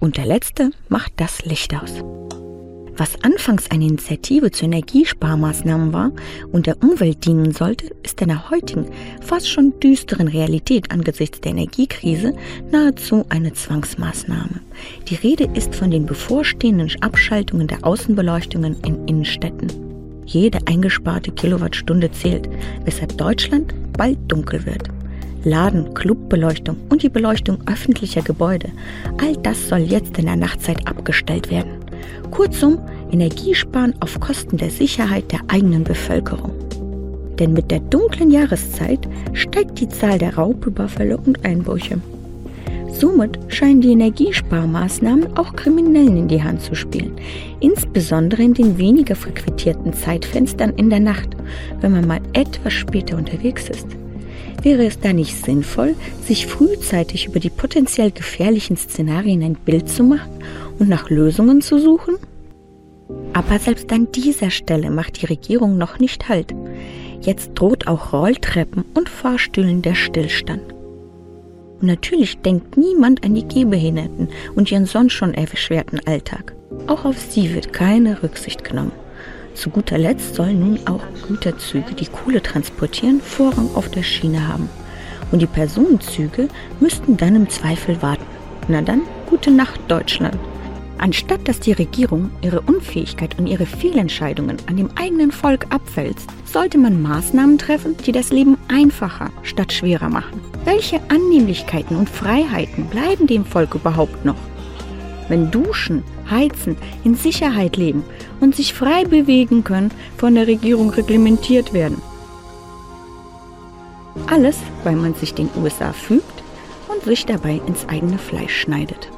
Und der letzte macht das Licht aus. Was anfangs eine Initiative zu Energiesparmaßnahmen war und der Umwelt dienen sollte, ist in der heutigen, fast schon düsteren Realität angesichts der Energiekrise nahezu eine Zwangsmaßnahme. Die Rede ist von den bevorstehenden Abschaltungen der Außenbeleuchtungen in Innenstädten. Jede eingesparte Kilowattstunde zählt, weshalb Deutschland bald dunkel wird. Laden, Clubbeleuchtung und die Beleuchtung öffentlicher Gebäude, all das soll jetzt in der Nachtzeit abgestellt werden. Kurzum, Energiesparen auf Kosten der Sicherheit der eigenen Bevölkerung. Denn mit der dunklen Jahreszeit steigt die Zahl der Raubüberfälle und Einbrüche. Somit scheinen die Energiesparmaßnahmen auch Kriminellen in die Hand zu spielen, insbesondere in den weniger frequentierten Zeitfenstern in der Nacht, wenn man mal etwas später unterwegs ist. Wäre es da nicht sinnvoll, sich frühzeitig über die potenziell gefährlichen Szenarien ein Bild zu machen und nach Lösungen zu suchen? Aber selbst an dieser Stelle macht die Regierung noch nicht Halt. Jetzt droht auch Rolltreppen und Fahrstühlen der Stillstand. Und natürlich denkt niemand an die Gehbehinderten und ihren sonst schon erschwerten Alltag. Auch auf sie wird keine Rücksicht genommen. Zu guter Letzt sollen nun auch Güterzüge, die Kohle transportieren, Vorrang auf der Schiene haben. Und die Personenzüge müssten dann im Zweifel warten. Na dann, gute Nacht, Deutschland. Anstatt dass die Regierung ihre Unfähigkeit und ihre Fehlentscheidungen an dem eigenen Volk abwälzt, sollte man Maßnahmen treffen, die das Leben einfacher statt schwerer machen. Welche Annehmlichkeiten und Freiheiten bleiben dem Volk überhaupt noch? Wenn Duschen, Heizen, in Sicherheit leben und sich frei bewegen können, von der Regierung reglementiert werden. Alles, weil man sich den USA fügt und sich dabei ins eigene Fleisch schneidet.